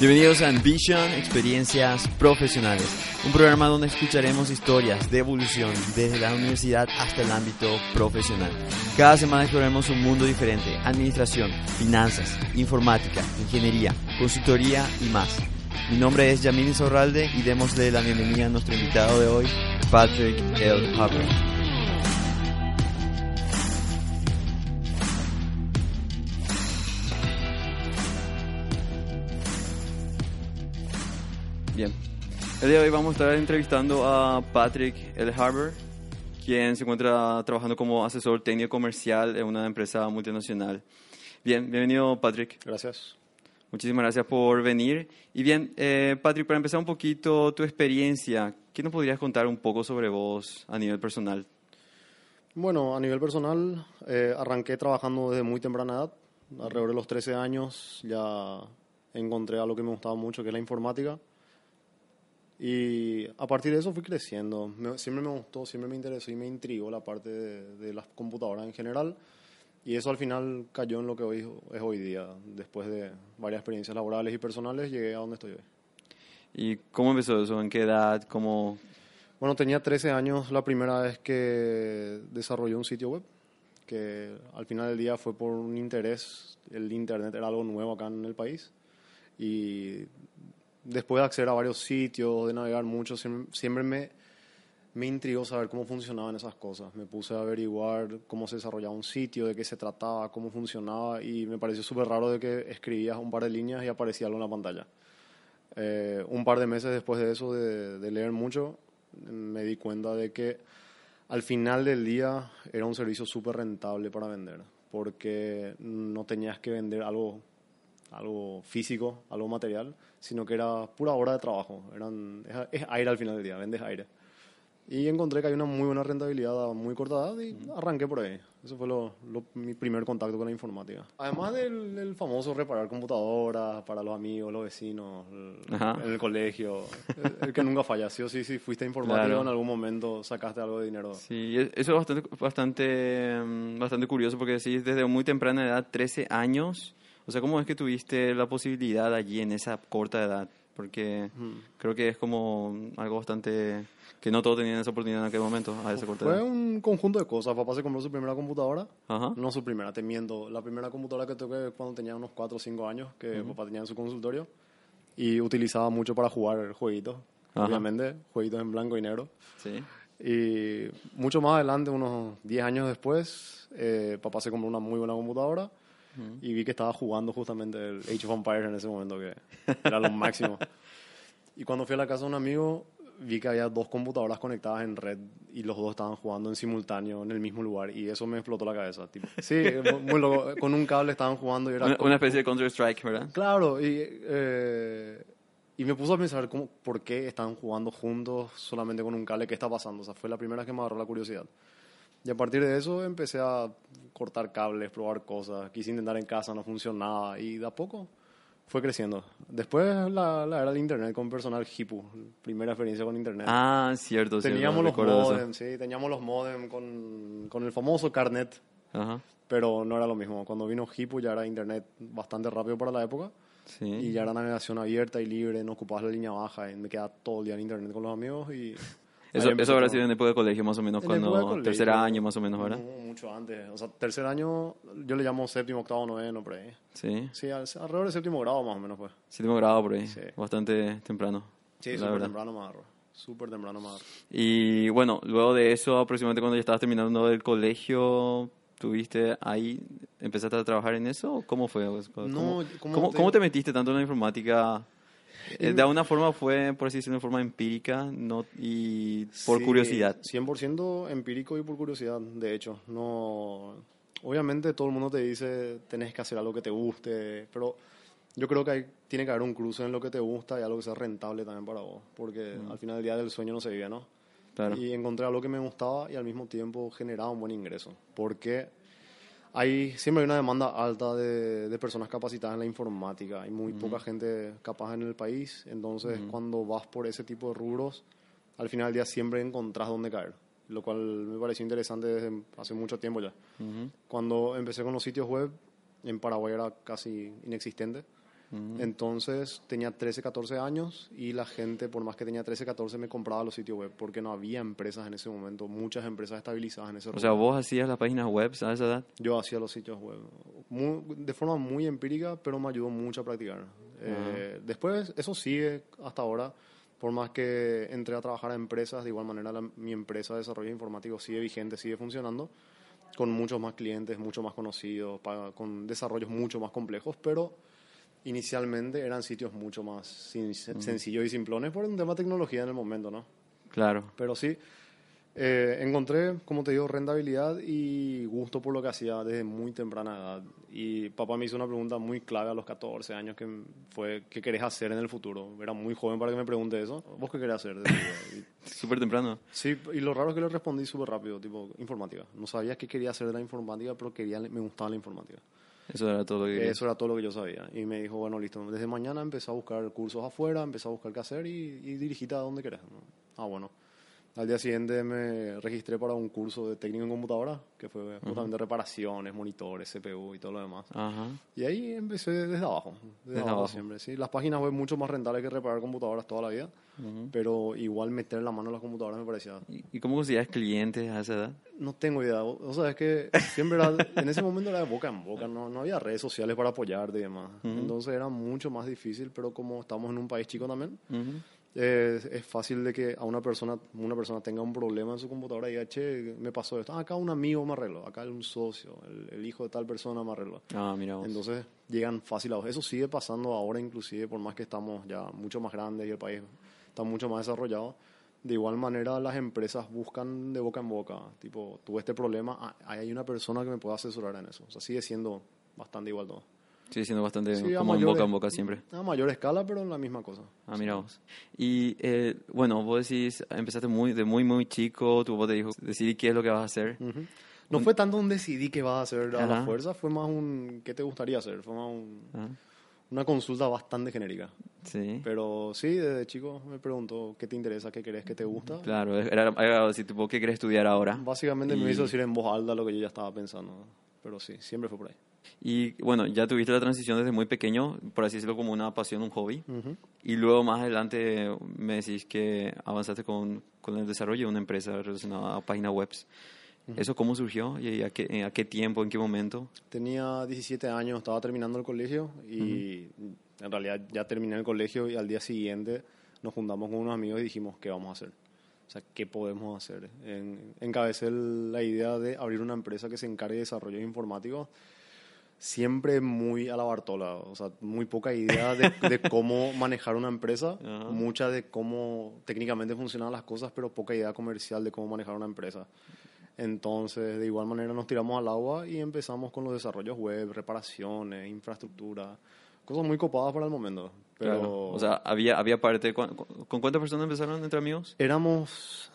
Bienvenidos a Ambition, Experiencias Profesionales, un programa donde escucharemos historias de evolución desde la universidad hasta el ámbito profesional. Cada semana exploraremos un mundo diferente, administración, finanzas, informática, ingeniería, consultoría y más. Mi nombre es Yamini Zorralde y démosle la bienvenida a nuestro invitado de hoy, Patrick L. Hubbard. El día de hoy vamos a estar entrevistando a Patrick L. Harbour, quien se encuentra trabajando como asesor técnico comercial en una empresa multinacional. Bien, bienvenido Patrick. Gracias. Muchísimas gracias por venir. Y bien, eh, Patrick, para empezar un poquito tu experiencia, ¿qué nos podrías contar un poco sobre vos a nivel personal? Bueno, a nivel personal, eh, arranqué trabajando desde muy temprana edad. Alrededor de los 13 años ya encontré algo que me gustaba mucho, que es la informática. Y a partir de eso fui creciendo. Me- siempre me gustó, siempre me interesó y me intrigó la parte de, de las computadoras en general. Y eso al final cayó en lo que hoy es hoy día. Después de varias experiencias laborales y personales, llegué a donde estoy hoy. ¿Y cómo empezó eso? ¿En qué edad? ¿Cómo? Bueno, tenía 13 años la primera vez que desarrollé un sitio web, que al final del día fue por un interés. El Internet era algo nuevo acá en el país. Y después de acceder a varios sitios, de navegar mucho, siempre, me, me intrigó saber cómo funcionaban esas cosas. Me puse a averiguar cómo se desarrollaba un sitio, de qué se trataba, cómo funcionaba, y me pareció súper raro de que escribías un par de líneas y aparecía algo en la pantalla. Eh, un par de meses después de eso, de, de leer mucho, me di cuenta de que al final del día era un servicio súper rentable para vender, porque no tenías que vender algo, algo físico, algo material, sino que era pura hora de trabajo. Eran, es, es aire al final del día, vendes aire. Y encontré que hay una muy buena rentabilidad a muy corta edad y arranqué por ahí. Eso fue lo, lo- mi primer contacto con la informática. Además del, del famoso reparar computadoras para los amigos, los vecinos, Ajá. en el colegio. El, el que nunca falla. Sí o sí, si fuiste informático Claro. en algún momento sacaste algo de dinero. Sí, es- eso es bastante, bastante, mm, bastante curioso porque decís desde muy temprana edad, 13 años. O sea, ¿cómo es que tuviste la posibilidad allí en esa corta edad? Porque creo que es como algo bastante que no todos tenían esa oportunidad en aquel momento, a esa corta Fue edad. un conjunto de cosas. Papá se compró su primera computadora. Ajá. No su primera, te miento. La primera computadora que toqué cuando tenía unos 4 o 5 años, que papá tenía en su consultorio. Y utilizaba mucho para jugar jueguitos. Ajá. Obviamente, jueguitos en blanco y negro. Sí. Y mucho más adelante, unos 10 años después, eh, papá se compró una muy buena computadora y vi que estaba jugando justamente el Age of Empires en ese momento, que era lo máximo. Y cuando fui a la casa de un amigo, vi que había dos computadoras conectadas en red y los dos estaban jugando en simultáneo en el mismo lugar y eso me explotó la cabeza. tipo. Sí, muy- loco. Con un cable estaban jugando y era... Una, como- una especie de Counter-Strike, ¿verdad? Claro, y, eh, y me puso a pensar cómo, por qué están jugando juntos solamente con un cable, qué está pasando. O sea, fue la primera vez que me agarró la curiosidad. Y a partir de eso empecé a cortar cables, probar cosas. Quise intentar en casa, no funcionaba. Y de a poco fue creciendo. Después la, la era del internet con personal hipu, primera experiencia con internet. Ah, cierto, cierto. teníamos los recuerdo eso. modem, sí, teníamos los modem con, con el famoso carnet, Ajá. pero no era lo mismo. Cuando vino hipu ya era internet bastante rápido para la época. Sí. Y ya era navegación abierta y libre, no ocupabas la línea baja y me quedaba todo el día en internet con los amigos y... Eso, eso habrá sido en época de colegio más o menos, En cuando tercer año más o menos, ¿verdad? mucho antes. O sea, tercer año yo le llamo séptimo, octavo, noveno, por ahí. Sí. Sí, al- alrededor del séptimo grado más o menos fue. Séptimo grado por ahí. Sí. Bastante temprano. Sí, súper temprano agarró. Súper temprano agarró. Y bueno, luego de eso, aproximadamente cuando ya estabas terminando el colegio, ¿tuviste ahí, empezaste a trabajar en eso? ¿O ¿Cómo fue? ¿Cómo, No, ¿cómo, te- cómo te metiste tanto en la informática? Eh, De alguna forma fue, por así decirlo, de forma empírica no, y por Sí, curiosidad. 100% empírico y por curiosidad, de hecho. No, obviamente todo el mundo te dice tenés que hacer algo que te guste, pero yo creo que hay, tiene que haber un cruce en lo que te gusta y algo que sea rentable también para vos, porque al final del día del sueño no se vive, ¿no? Claro. Y encontré algo que me gustaba y al mismo tiempo generaba un buen ingreso, porque hay siempre hay una demanda alta de, de personas capacitadas en la informática, hay muy poca gente capaz en el país, entonces cuando vas por ese tipo de rubros, al final del día siempre encontrás dónde caer, lo cual me pareció interesante desde hace mucho tiempo ya. Ujú. Cuando empecé con los sitios web, en Paraguay era casi inexistente. Entonces tenía 13, 14 años y la gente, por más que tenía 13, 14, me compraba los sitios web porque no había empresas en ese momento, muchas empresas estabilizadas en ese O sea, vos hacías las páginas web a esa edad. Yo hacía los sitios web muy- de forma muy empírica, pero me ayudó mucho a practicar. Eh, después, eso sigue hasta ahora. Por más que entré a trabajar a empresas, de igual manera la- mi empresa de desarrollo informático sigue vigente, sigue funcionando, con muchos más clientes, mucho más conocidos, pa- con desarrollos mucho más complejos, pero inicialmente eran sitios mucho más sin- sencillos y simplones por un tema de tecnología en el momento, ¿no? Claro. Pero sí, eh, encontré, como te digo, rentabilidad y gusto por lo que hacía desde muy temprana edad. Y papá me hizo una pregunta muy clave a los 14 años que fue, ¿qué querés hacer en el futuro? Era muy joven para que me pregunte eso. ¿Vos qué querés hacer? Súper temprano. sí, y lo raro es que le respondí súper rápido, tipo, informática. No sabía qué quería hacer de la informática, pero quería, me gustaba la informática. Eso era todo lo que Eso era todo lo que yo sabía. Y me dijo, bueno, listo, desde mañana empecé a buscar cursos afuera, empecé a buscar qué hacer y, y a donde querés. ¿no? Ah, bueno. Al día siguiente me registré para un curso de técnico en computadora, que fue justamente reparaciones, monitores, CPU y todo lo demás. Ajá. Y ahí empecé desde abajo, desde, Desde abajo, abajo. siempre. Sí, las páginas web mucho más rentables que reparar computadoras toda la vida, pero igual meter la mano en las computadoras me parecía ¿Y y cómo conseguías clientes a esa edad? no tengo idea. O sea, es que siempre era, en ese momento era de boca en boca, no, no había redes sociales para apoyarte y demás. Entonces era mucho más difícil, pero como estamos en un país chico también. Eh, es fácil de que a una persona, una persona tenga un problema en su computadora y diga, che, me pasó esto. Ah, acá un amigo me arregló, acá un socio, el, el hijo de tal persona me arregló. Ah, mira vos. Entonces llegan fácil a vos. Eso sigue pasando ahora inclusive, por más que estamos ya mucho más grandes y el país está mucho más desarrollado. De igual manera las empresas buscan de boca en boca, tipo, tuve este problema, ah, hay una persona que me pueda asesorar en eso. O sea, sigue siendo bastante igual todo. Sigue siendo bastante Sí, como en mayores- boca en boca siempre. A mayor escala, pero en la misma cosa. Ah, mira vos. Y eh, bueno, vos decís, empezaste muy, de muy, muy chico, tu papá te dijo, decidí qué es lo que vas a hacer. Ujú. No fue tanto un decidí qué vas a hacer a la fuerza, fue más un qué te gustaría hacer, fue más un- Ah, una consulta bastante genérica. sí. Pero sí, desde chico me preguntó qué te interesa, qué querés, qué te gusta. Claro, era, era así, tipo, ¿qué quieres estudiar ahora? Básicamente Y- me hizo decir en voz alta lo que yo ya estaba pensando. Pero sí, siempre fue por ahí. Y bueno, ya tuviste la transición desde muy pequeño, por así decirlo, como una pasión, un hobby. Ujú. Y luego más adelante me decís que avanzaste con, con el desarrollo de una empresa relacionada a páginas web. ¿Eso cómo surgió? ¿Y a qué, a qué tiempo? ¿En qué momento? Tenía 17 años, estaba terminando el colegio y en realidad ya terminé el colegio y al día siguiente nos juntamos con unos amigos y dijimos, ¿qué vamos a hacer? O sea, ¿qué podemos hacer? En, encabecé la idea de abrir una empresa que se encargue de desarrollo informático siempre muy a la Bartola, o sea, muy poca idea de, de cómo manejar una empresa, Ajá. mucha de cómo técnicamente funcionan las cosas, pero poca idea comercial de cómo manejar una empresa. Entonces, de igual manera nos tiramos al agua y empezamos con los desarrollos web, reparaciones, infraestructura, cosas muy copadas para el momento. Pero Claro. O sea, había, había parte... ¿con, con cuántas personas empezaron entre amigos? éramos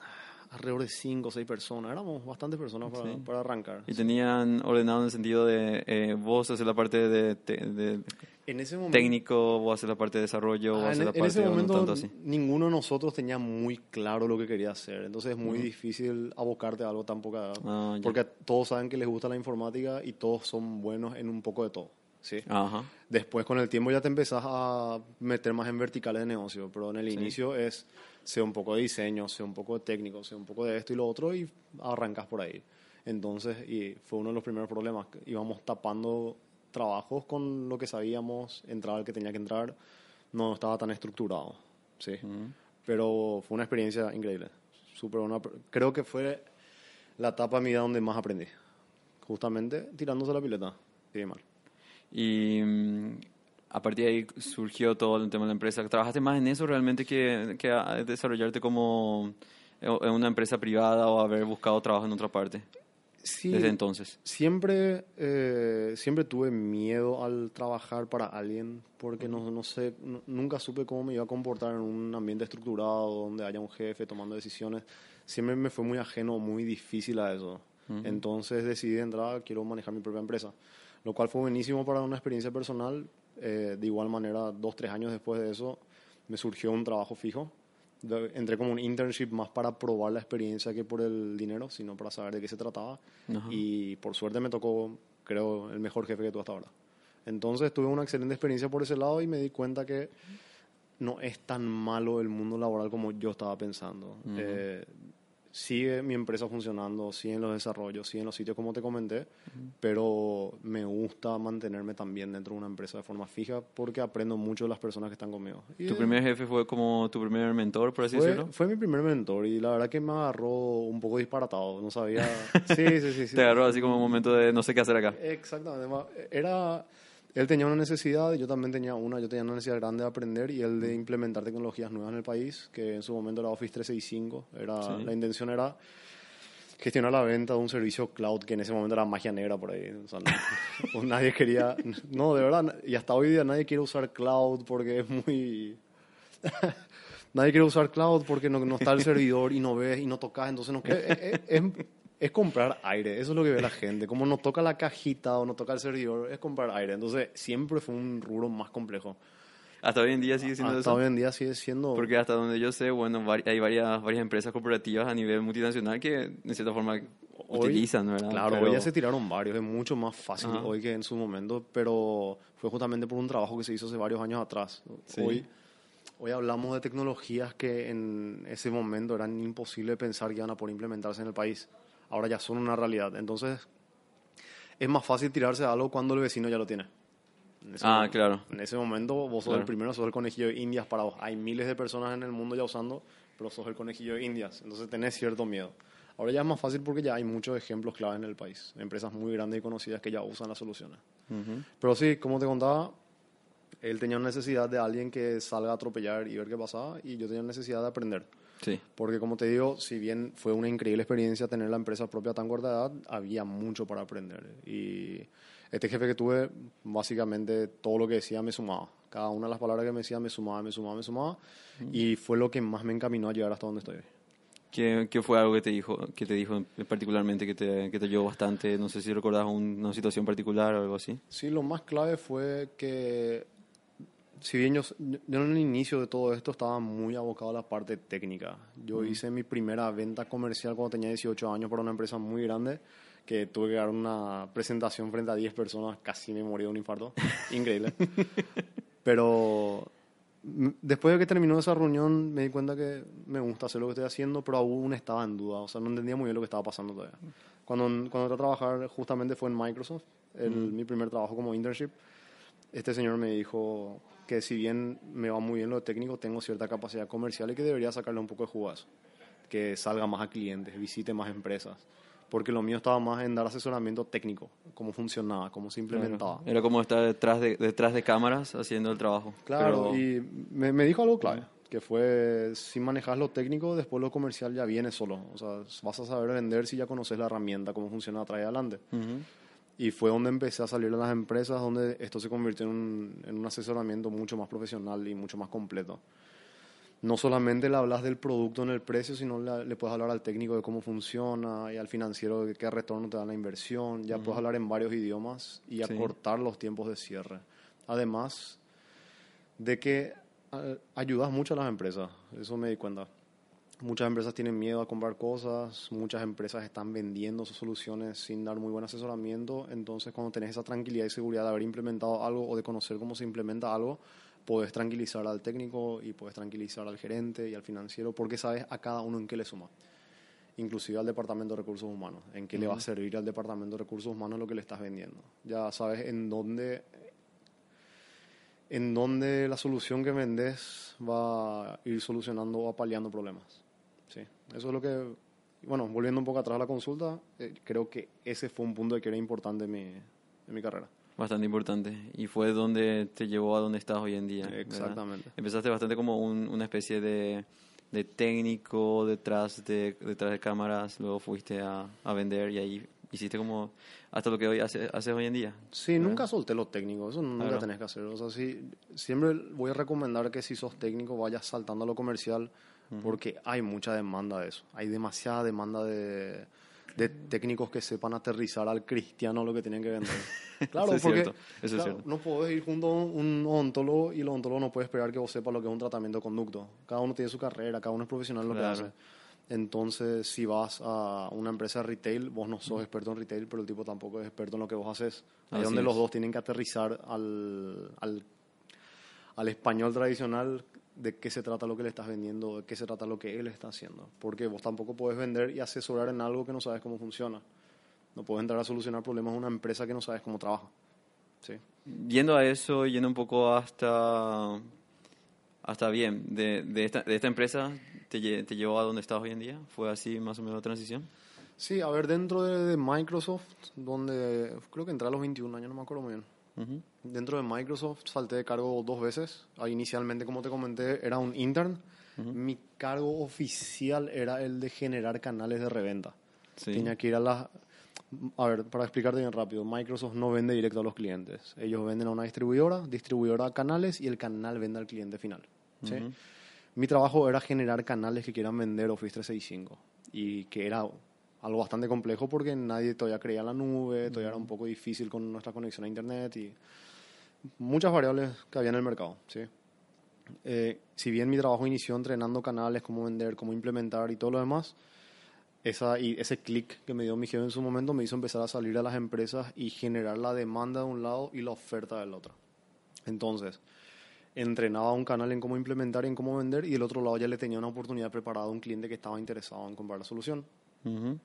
alrededor de cinco o seis personas, éramos bastantes personas para, Sí. para arrancar. Y tenían ordenado en el sentido de eh, vos hacer la parte de, te- de En ese momento, técnico, vos hacer la parte de desarrollo, vos Ah, hacer en, la en parte ese de no momento tanto así. ninguno de nosotros tenía muy claro lo que quería hacer, entonces es muy difícil abocarte a algo tan poca edad, Ah, porque todos saben que les gusta la informática y todos son buenos en un poco de todo. ¿Sí? Ajá. Después con el tiempo ya te empezás a meter más en verticales de negocio, pero en el inicio es sea un poco de diseño, sea un poco de técnico, sea un poco de esto y lo otro y arrancas por ahí. Entonces, y fue uno de los primeros problemas, íbamos tapando trabajos con lo que sabíamos, entraba el que tenía que entrar, no estaba tan estructurado, sí. Pero fue una experiencia increíble, súper buena. Creo que fue la etapa de mi vida donde más aprendí, justamente tirándose la pileta, sí, mal. Y mm, a partir de ahí surgió todo el tema de la empresa. ¿Trabajaste más en eso realmente que, que desarrollarte como en una empresa privada o haber buscado trabajo en otra parte? Sí, desde entonces? Siempre, eh, siempre tuve miedo al trabajar para alguien porque no, no sé, nu- nunca supe cómo me iba a comportar en un ambiente estructurado donde haya un jefe tomando decisiones. Siempre me fue muy ajeno, muy difícil a eso. Entonces decidí de entrada, quiero manejar mi propia empresa, lo cual fue buenísimo para una experiencia personal. Eh, de igual manera, dos, tres años después de eso, me surgió un trabajo fijo. De- entré como un internship más para probar la experiencia que por el dinero, sino para saber de qué se trataba. Y por suerte me tocó, creo, el mejor jefe que tuve hasta ahora. Entonces tuve una excelente experiencia por ese lado y me di cuenta que no es tan malo el mundo laboral como yo estaba pensando. Eh, sigue mi empresa funcionando, siguen los desarrollos, siguen los sitios como te comenté, pero me gusta mantenerme también dentro de una empresa de forma fija porque aprendo mucho de las personas que están conmigo. Y ¿Tu primer jefe fue como tu primer mentor, por así fue, decirlo? fue mi primer mentor y la verdad que me agarró un poco disparatado, no sabía... Sí, sí, sí. sí. Te agarró así como un momento de no sé qué hacer acá. Exactamente. Era, él tenía una necesidad, yo también tenía una, yo tenía una necesidad grande de aprender y él de implementar tecnologías nuevas en el país, que en su momento era Office 365. Era, Sí. La intención era gestionar la venta de un servicio cloud que en ese momento era magia negra por ahí. O sea, no- nadie quería, no, de verdad, y hasta hoy día nadie quiere usar cloud porque es muy... Nadie quiere usar cloud porque no, no está el servidor y no ves y no tocas, entonces no es, es- es- es comprar aire, eso es lo que ve la gente. Como no toca la cajita o no toca el servidor, es comprar aire. Entonces siempre fue un rubro más complejo. Hasta hoy en día sigue siendo Hasta eso. hoy en día sigue siendo... Porque hasta donde yo sé, bueno, hay varias, varias empresas corporativas a nivel multinacional que de cierta forma Hoy- utilizan, ¿verdad? Claro, Pero- hoy ya se tiraron varios, es mucho más fácil Ajá. hoy que en su momento, pero fue justamente por un trabajo que se hizo hace varios años atrás. Sí. Hoy, hoy hablamos de tecnologías que en ese momento eran imposible pensar que iban a poder implementarse en el país. Ahora ya son una realidad. Entonces, es más fácil tirarse a algo cuando el vecino ya lo tiene. En ese Ah, momento- claro. En ese momento vos sos Claro. el primero, sos el conejillo de indias para vos. Hay miles de personas en el mundo ya usando, pero sos el conejillo de indias. Entonces tenés cierto miedo. Ahora ya es más fácil porque ya hay muchos ejemplos clave en el país. Empresas muy grandes y conocidas que ya usan las soluciones. Ujú. Pero sí, como te contaba, él tenía necesidad de alguien que salga a atropellar y ver qué pasaba y yo tenía necesidad de aprender. Sí. Porque como te digo, si bien fue una increíble experiencia tener la empresa propia a tan corta edad, había mucho para aprender. Y este jefe que tuve, básicamente todo lo que decía me sumaba. Cada una de las palabras que me decía me sumaba, me sumaba, me sumaba. Y fue lo que más me encaminó a llegar hasta donde estoy hoy. ¿Qué, qué fue algo que te dijo, que te dijo particularmente que te, que te ayudó bastante? No sé si recordás un- una situación particular o algo así. Sí, lo más clave fue que, si bien yo, yo en el inicio de todo esto estaba muy abocado a la parte técnica. Yo hice mi primera venta comercial cuando tenía 18 años para una empresa muy grande que tuve que dar una presentación frente a 10 personas, casi me morí de un infarto. Increíble. Pero después de que terminó esa reunión me di cuenta que me gusta hacer lo que estoy haciendo, pero aún estaba en duda, o sea, no entendía muy bien lo que estaba pasando todavía. Cuando, cuando entré a trabajar justamente fue en Microsoft, el, mi primer trabajo como internship, este señor me dijo que si bien me va muy bien lo técnico, tengo cierta capacidad comercial y que debería sacarle un poco de eso. Que salga más a clientes, visite más empresas. Porque lo mío estaba más en dar asesoramiento técnico, cómo funcionaba, cómo se implementaba. Era como estar detrás de, detrás de cámaras haciendo el trabajo. Claro, Pero- y me, me dijo algo clave, que fue, si manejas lo técnico, después lo comercial ya viene solo. O sea, vas a saber vender si ya conoces la herramienta, cómo funciona atrás y adelante. Ujú. Y fue donde empecé a salir a las empresas, donde esto se convirtió en un, en un asesoramiento mucho más profesional y mucho más completo. No solamente le hablas del producto en el precio, sino le, le puedes hablar al técnico de cómo funciona y al financiero de qué retorno te da la inversión. Ya puedes hablar en varios idiomas y Sí. acortar los tiempos de cierre. Además de que a- ayudas mucho a las empresas, eso me di cuenta. Muchas empresas tienen miedo a comprar cosas, muchas empresas están vendiendo sus soluciones sin dar muy buen asesoramiento, entonces cuando tenés esa tranquilidad y seguridad de haber implementado algo o de conocer cómo se implementa algo, puedes tranquilizar al técnico y puedes tranquilizar al gerente y al financiero porque sabes a cada uno en qué le suma. Inclusive al departamento de recursos humanos, en qué le va a servir al departamento de recursos humanos lo que le estás vendiendo. Ya sabes en dónde en donde la solución que vendes va a ir solucionando o apaleando problemas. Eso es lo que, bueno, volviendo un poco atrás a la consulta, eh, creo que ese fue un punto que era importante en mi, en mi carrera. Bastante importante. Y fue donde te llevó a donde estás hoy en día. ¿verdad? Exactamente. Empezaste bastante como un- una especie de, de técnico detrás de, detrás de cámaras, luego fuiste a, a vender y ahí hiciste como hasta lo que hoy haces, haces hoy en día. Sí, nunca solté lo técnico, eso nunca Claro. tenés que hacer. O sea, sí, siempre voy a recomendar que si sos técnico vayas saltando a lo comercial porque hay mucha demanda de eso. Hay demasiada demanda de, de técnicos que sepan aterrizar al cristiano lo que tienen que vender. Claro, Eso es porque cierto, eso claro, no podés ir junto a un odontólogo y el odontólogo no puede esperar que vos sepas lo que es un tratamiento de conducto. Cada uno tiene su carrera, cada uno es profesional en lo Claro. que hace. Entonces, si vas a una empresa de retail, vos no sos experto en retail, pero el tipo tampoco es experto en lo que vos haces. Ahí es donde es. los dos tienen que aterrizar al, al, al español tradicional de qué se trata lo que le estás vendiendo, de qué se trata lo que él está haciendo. Porque vos tampoco puedes vender y asesorar en algo que no sabes cómo funciona. No puedes entrar a solucionar problemas de una empresa que no sabes cómo trabaja. Sí. Yendo a eso, yendo un poco hasta, hasta bien, de, de, esta, de esta empresa, ¿te llevó a donde estás hoy en día? ¿Fue así más o menos la transición? Sí, a ver, dentro de, de Microsoft, donde creo que entré a los 21 años, no me acuerdo muy bien. Dentro de Microsoft salté de cargo dos veces. Ahí inicialmente, como te comenté, era un intern. Mi cargo oficial era el de generar canales de reventa. Sí. Tenía que ir a las... A ver, para explicarte bien rápido, Microsoft no vende directo a los clientes. Ellos venden a una distribuidora, distribuidora a canales y el canal vende al cliente final. ¿sí? Mi trabajo era generar canales que quieran vender Office 365 y que era algo bastante complejo porque nadie todavía creía en la nube, todavía era un poco difícil con nuestra conexión a internet y muchas variables que había en el mercado. ¿sí? Eh, si bien mi trabajo inició entrenando canales, cómo vender, cómo implementar y todo lo demás, esa, y ese clic que me dio mi jefe en su momento me hizo empezar a salir a las empresas y generar la demanda de un lado y la oferta del otro. Entonces, entrenaba un canal en cómo implementar y en cómo vender y del otro lado ya le tenía una oportunidad preparada a un cliente que estaba interesado en comprar la solución. Ujú.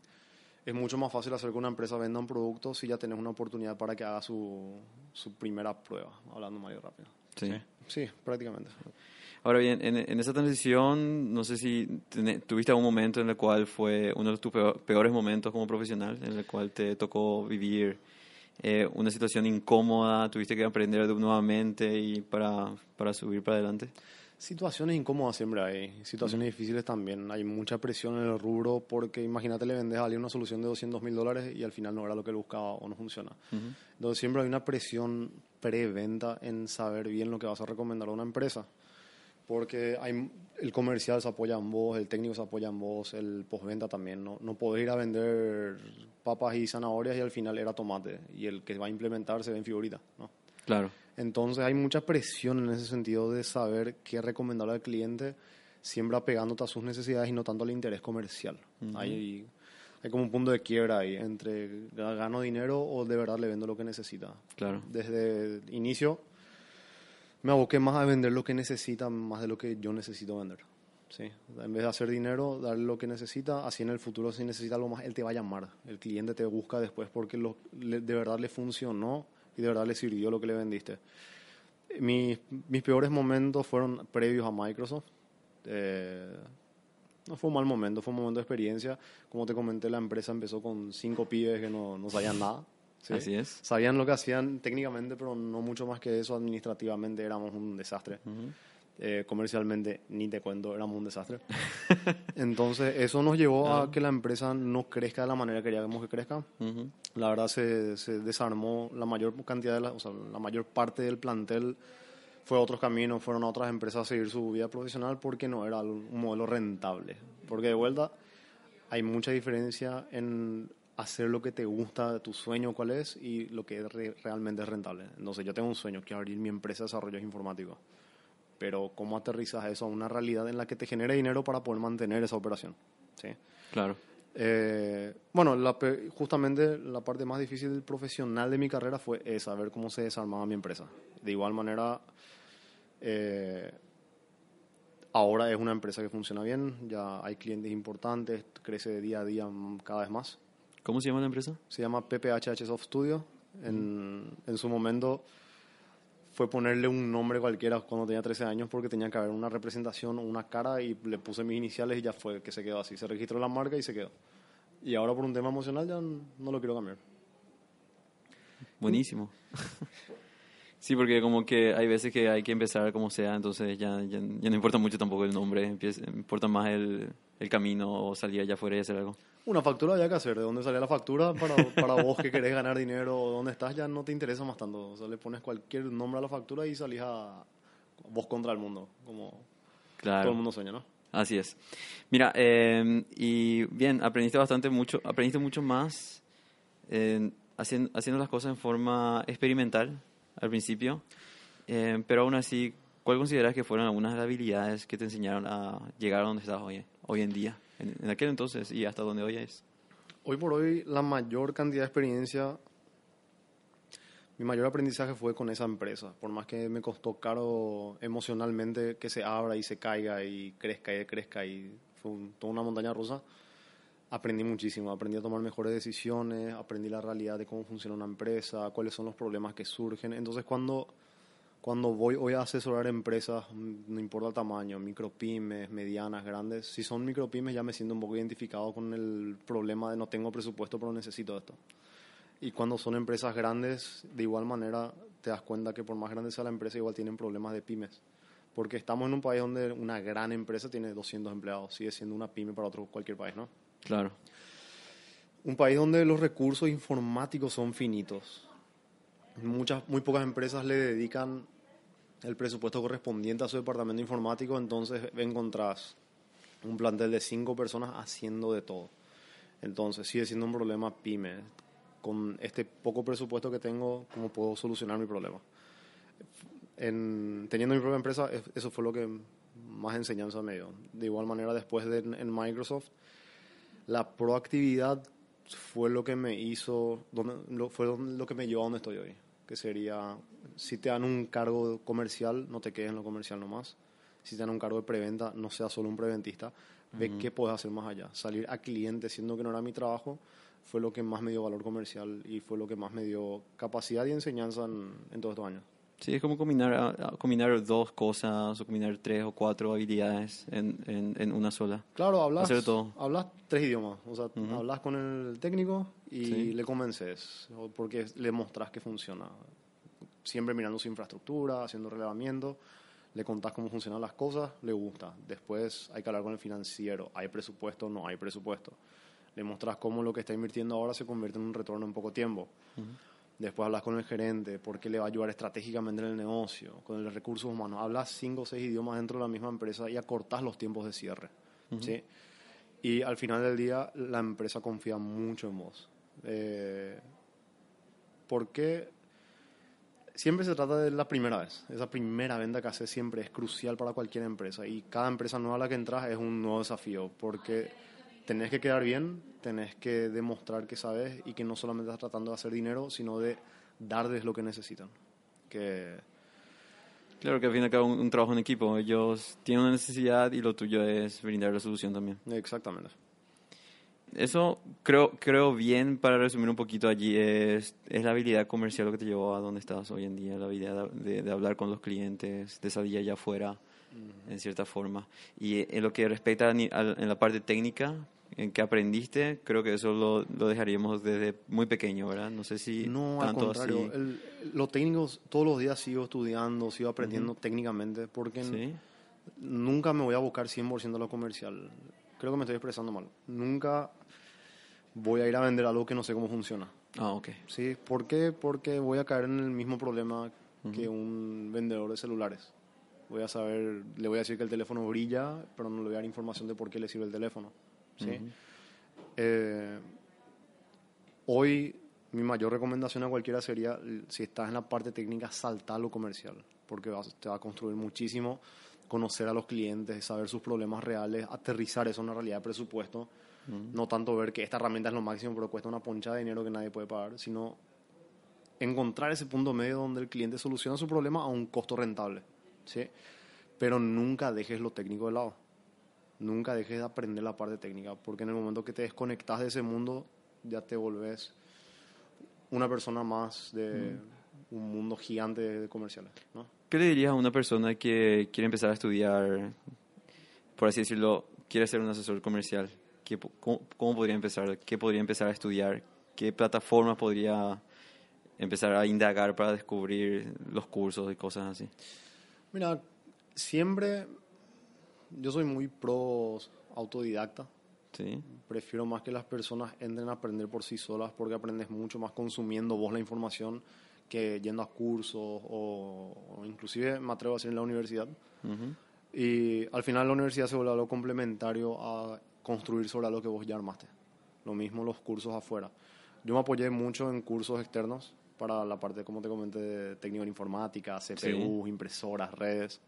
Es mucho más fácil hacer que una empresa venda un producto si ya tenés una oportunidad para que haga su, su primera prueba, hablando más rápido. Sí. Sí, prácticamente. Ahora bien, en, en esa transición, no sé si tene- tuviste algún momento en el cual fue uno de tus peor- peores momentos como profesional, en el cual te tocó vivir eh, una situación incómoda, tuviste que aprender de nuevamente y para, para subir para adelante. Situaciones incómodas siempre hay, situaciones difíciles también. Hay mucha presión en el rubro porque imagínate le vendes a alguien una solución de 200 mil dólares y al final no era lo que él buscaba o no funciona. Entonces siempre hay una presión preventa en saber bien lo que vas a recomendar a una empresa. Porque hay, el comercial se apoya en vos, el técnico se apoya en vos, el postventa también. No, no podés ir a vender papas y zanahorias y al final era tomate y el que va a implementar se ve en figurita. ¿no? Claro. Entonces hay mucha presión en ese sentido de saber qué recomendarle al cliente, siempre apegándote a sus necesidades y no tanto al interés comercial. hay, hay como un punto de quiebra ahí entre gano dinero o de verdad le vendo lo que necesita. Claro. Desde el inicio me aboqué más a vender lo que necesita más de lo que yo necesito vender. Sí. En vez de hacer dinero, darle lo que necesita, así en el futuro si necesita algo más, él te va a llamar. El cliente te busca después porque lo- le- de verdad le funcionó y de verdad le sirvió lo que le vendiste. Mis, mis peores momentos fueron previos a Microsoft. Eh, no fue un mal momento, fue un momento de experiencia. Como te comenté, la empresa empezó con cinco pibes que no, no sabían nada. ¿sí? Así es. Sabían lo que hacían técnicamente, pero no mucho más que eso. Administrativamente éramos un desastre. Eh, comercialmente, ni te cuento, éramos un desastre. Entonces, eso nos llevó a que la empresa no crezca de la manera que queríamos que crezca. La verdad, se, se desarmó la mayor cantidad de la, o sea, la mayor parte del plantel fue a otros caminos, fueron a otras empresas a seguir su vida profesional porque no era un modelo rentable. Porque de vuelta, hay mucha diferencia en hacer lo que te gusta, tu sueño cuál es y lo que re- realmente es rentable. Entonces, yo tengo un sueño, que abrir mi empresa de desarrollos informáticos. Pero, ¿cómo aterrizas eso a una realidad en la que te genere dinero para poder mantener esa operación? ¿Sí? Claro. Eh, bueno, la justamente la parte más difícil profesional de mi carrera fue esa, ver cómo se desarmaba mi empresa. De igual manera, eh, ahora es una empresa que funciona bien, ya hay clientes importantes, crece de día a día mm, cada vez más. ¿Cómo se llama la empresa? Se llama PPHH Soft Studio. En, en su momento fue ponerle un nombre cualquiera cuando tenía 13 años porque tenía que haber una representación una cara y le puse mis iniciales y ya fue que se quedó así. Se registró la marca y se quedó. Y ahora por un tema emocional ya no lo quiero cambiar. Buenísimo. Sí, porque como que hay veces que hay que empezar como sea, entonces ya, ya, no importa mucho tampoco el nombre, importa más el, el camino o salir allá afuera y hacer algo. Una factura había que hacer. ¿De dónde salía la factura? Para, para vos que querés ganar dinero, dónde estás, ya no te interesa más tanto. O sea, le pones cualquier nombre a la factura y salís a vos contra el mundo, como Claro. todo el mundo sueña, ¿no? Así es. Mira, eh, y bien, aprendiste bastante mucho, aprendiste mucho más eh, haciendo, haciendo las cosas en forma experimental al principio, eh, pero aún así, ¿cuál consideras que fueron algunas de las habilidades que te enseñaron a llegar a donde estás hoy, hoy en día? En, en aquel entonces y hasta donde hoy es. Hoy por hoy, la mayor cantidad de experiencia, mi mayor aprendizaje fue con esa empresa. Por más que me costó caro emocionalmente que se abra y se caiga y crezca y crezca y fue un- toda una montaña rusa, aprendí muchísimo. Aprendí a tomar mejores decisiones, aprendí la realidad de cómo funciona una empresa, cuáles son los problemas que surgen. Entonces, cuando, cuando voy hoy a asesorar empresas, no importa el tamaño, micropymes, medianas, grandes, si son micropymes ya me siento un poco identificado con el problema de no tengo presupuesto pero necesito esto. Y cuando son empresas grandes, de igual manera te das cuenta que por más grande sea la empresa, igual tienen problemas de pymes. Porque estamos en un país donde una gran empresa tiene 200 empleados, sigue siendo una pyme para otro cualquier país, ¿no? Claro. Un país donde los recursos informáticos son finitos. Muchas, muy pocas empresas le dedican el presupuesto correspondiente a su departamento informático, entonces encontrás un plantel de cinco personas haciendo de todo. Entonces sigue siendo un problema pyme. Con este poco presupuesto que tengo, ¿cómo puedo solucionar mi problema? En, teniendo mi propia empresa, es- eso fue lo que más enseñanza me dio. De igual manera, después de en Microsoft, la proactividad fue lo que me hizo, fue lo que me llevó a donde estoy hoy. Que sería, si te dan un cargo comercial, no te quedes en lo comercial nomás. Si te dan un cargo de preventa, no seas solo un preventista. Ve qué puedes hacer más allá. Salir a cliente, siendo que no era mi trabajo, fue lo que más me dio valor comercial y fue lo que más me dio capacidad y enseñanza en, en todos estos años. Sí, es como combinar, a- a combinar dos cosas o combinar tres o cuatro habilidades en, en, en una sola. Claro, hablas, Hacer todo. hablas tres idiomas. O sea, hablas con el técnico y Sí. le convences, porque le mostrás que funciona. Siempre mirando su infraestructura, haciendo relevamiento, le contás cómo funcionan las cosas, le gusta. Después hay que hablar con el financiero. ¿Hay presupuesto? No hay presupuesto. Le mostrás cómo lo que está invirtiendo ahora se convierte en un retorno en poco tiempo. Después hablas con el gerente, porque le va a ayudar estratégicamente en el negocio, con los recursos humanos. Hablas cinco o seis idiomas dentro de la misma empresa y acortás los tiempos de cierre. ¿sí? Y al final del día, la empresa confía mucho en vos. Eh, porque siempre se trata de la primera vez. Esa primera venta que haces siempre es crucial para cualquier empresa. Y cada empresa nueva a la que entras es un nuevo desafío. Porque tenés que quedar bien, tenés que demostrar que sabes y que no solamente estás tratando de hacer dinero, sino de darles lo que necesitan. Que Claro que al fin y al cabo un, un trabajo en equipo. Ellos tienen una necesidad y lo tuyo es brindar la solución también. exactamente. Eso creo, creo bien, para resumir un poquito allí, es, es la habilidad comercial lo que te llevó a donde estás hoy en día, la habilidad de, de hablar con los clientes, de salir allá afuera, en cierta forma. Y en lo que respecta a al- en la parte técnica, en que aprendiste, creo que eso lo, lo dejaríamos desde muy pequeño, ¿verdad? No sé si No, al tanto contrario. así. El, los técnicos, todos los días sigo estudiando, sigo aprendiendo técnicamente, porque ¿Sí? nunca me voy a buscar 100% a lo comercial. Creo que me estoy expresando mal. Nunca voy a ir a vender algo que no sé cómo funciona. Ah, ok. ¿Sí? ¿Por qué? Porque voy a caer en el mismo problema que un vendedor de celulares. Voy a saber, le voy a decir que el teléfono brilla, pero no le voy a dar información de por qué le sirve el teléfono. ¿sí? Eh, hoy mi mayor recomendación a cualquiera sería, si estás en la parte técnica, saltar lo comercial, porque vas- te va a construir muchísimo conocer a los clientes, saber sus problemas reales, aterrizar eso en una realidad de presupuesto, no tanto ver que esta herramienta es lo máximo, pero cuesta una ponchada de dinero que nadie puede pagar, sino encontrar ese punto medio donde el cliente soluciona su problema a un costo rentable, ¿sí? Pero nunca dejes lo técnico de lado. Nunca dejes de aprender la parte técnica, porque en el momento que te desconectas de ese mundo, ya te volvés una persona más de un mundo gigante de comerciales, ¿no? ¿Qué le dirías a una persona que quiere empezar a estudiar, por así decirlo, quiere ser un asesor comercial? ¿Qué, cómo, cómo podría empezar? ¿Qué podría empezar a estudiar? ¿Qué plataforma podría empezar a indagar para descubrir los cursos y cosas así? Mira, siempre yo soy muy pro autodidacta, Sí. Prefiero más que las personas entren a aprender por sí solas porque aprendes mucho más consumiendo vos la información que yendo a cursos o, o inclusive me atrevo a decir en la universidad. Y al final la universidad se vuelve algo complementario a construir sobre lo que vos ya armaste. Lo mismo los cursos afuera. Yo me apoyé mucho en cursos externos para la parte, como te comenté, de técnico en informática, CPU, impresoras, redes.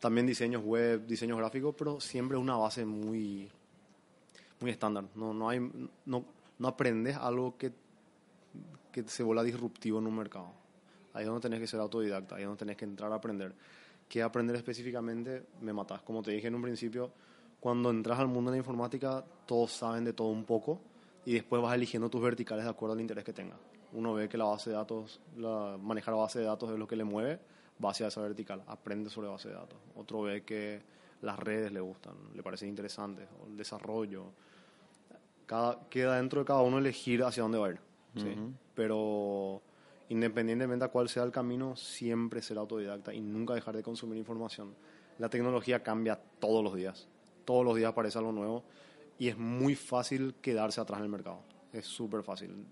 También diseños web, diseños gráficos, pero siempre una base muy, muy estándar. No, no, hay, no, no aprendes algo que, que se vuelva disruptivo en un mercado. Ahí es donde tenés que ser autodidacta, ahí es donde tenés que entrar a aprender. ¿Qué aprender específicamente? Me matas. Como te dije en un principio, cuando entras al mundo de la informática, todos saben de todo un poco y después vas eligiendo tus verticales de acuerdo al interés que tengas. Uno ve que la base de datos, la, manejar base de datos es lo que le mueve, va hacia esa vertical, aprende sobre base de datos. Otro ve que las redes le gustan, le parecen interesantes, o el desarrollo. Cada, queda dentro de cada uno elegir hacia dónde va a ir. ¿Sí? Pero independientemente a cuál sea el camino, siempre ser autodidacta y nunca dejar de consumir información. La tecnología cambia todos los días todos los días aparece algo nuevo y es muy fácil quedarse atrás en el mercado. Es súper fácil.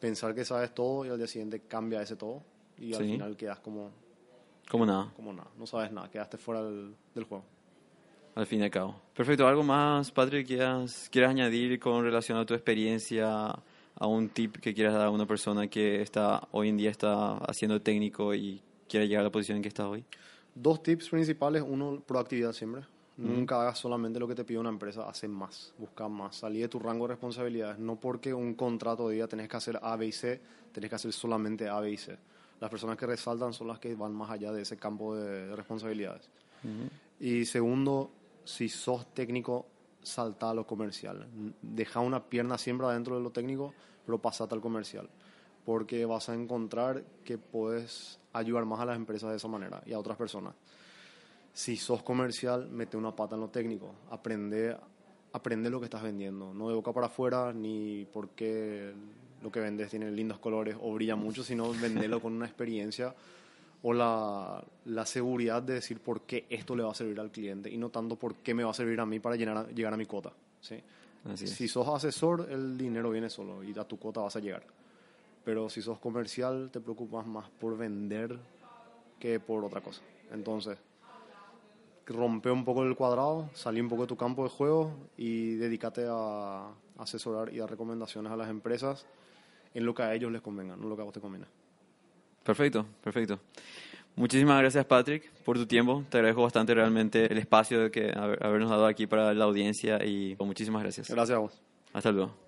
Pensar que sabes todo y al día siguiente cambia ese todo y al final quedas como... Como nada. Como nada. No sabes nada. Quedaste fuera del, juego. Al fin y al cabo. Perfecto. ¿Algo más, Patrick, quieras, quieras añadir con relación a tu experiencia, a un tip que quieras dar a una persona que está hoy en día está haciendo técnico y quiere llegar a la posición en que está hoy? Dos tips principales. Uno, proactividad siempre. Nunca hagas solamente lo que te pide una empresa, haz más, busca más, salí de tu rango de responsabilidades. No porque un contrato diga tenés que hacer A, B y C, tenés que hacer solamente A, B y C. Las personas que resaltan son las que van más allá de ese campo de, responsabilidades. Y segundo, si sos técnico, salta a lo comercial. Deja una pierna siempre adentro de lo técnico, pero pasate al comercial. Porque vas a encontrar que puedes ayudar más a las empresas de esa manera y a otras personas si sos comercial, mete una pata en lo técnico, aprende, aprende lo que estás vendiendo, no de boca para afuera, ni porque lo que vendes tiene lindos colores o brilla mucho, sino venderlo con una experiencia o la, la, seguridad de decir por qué esto le va a servir al cliente y no tanto por qué me va a servir a mí para llegar a, llegar a mi cuota. ¿sí? si sos asesor, el dinero viene solo y a tu cuota vas a llegar. Pero si sos comercial, te preocupas más por vender que por otra cosa. Entonces, rompe un poco el cuadrado, salí un poco de tu campo de juego y dedícate a asesorar y dar recomendaciones a las empresas en lo que a ellos les convenga, no lo que a vos te conviene. Perfecto, perfecto. Muchísimas gracias Patrick por tu tiempo. Te agradezco bastante realmente el espacio que habernos dado aquí para la audiencia y muchísimas gracias. Gracias a vos. Hasta luego.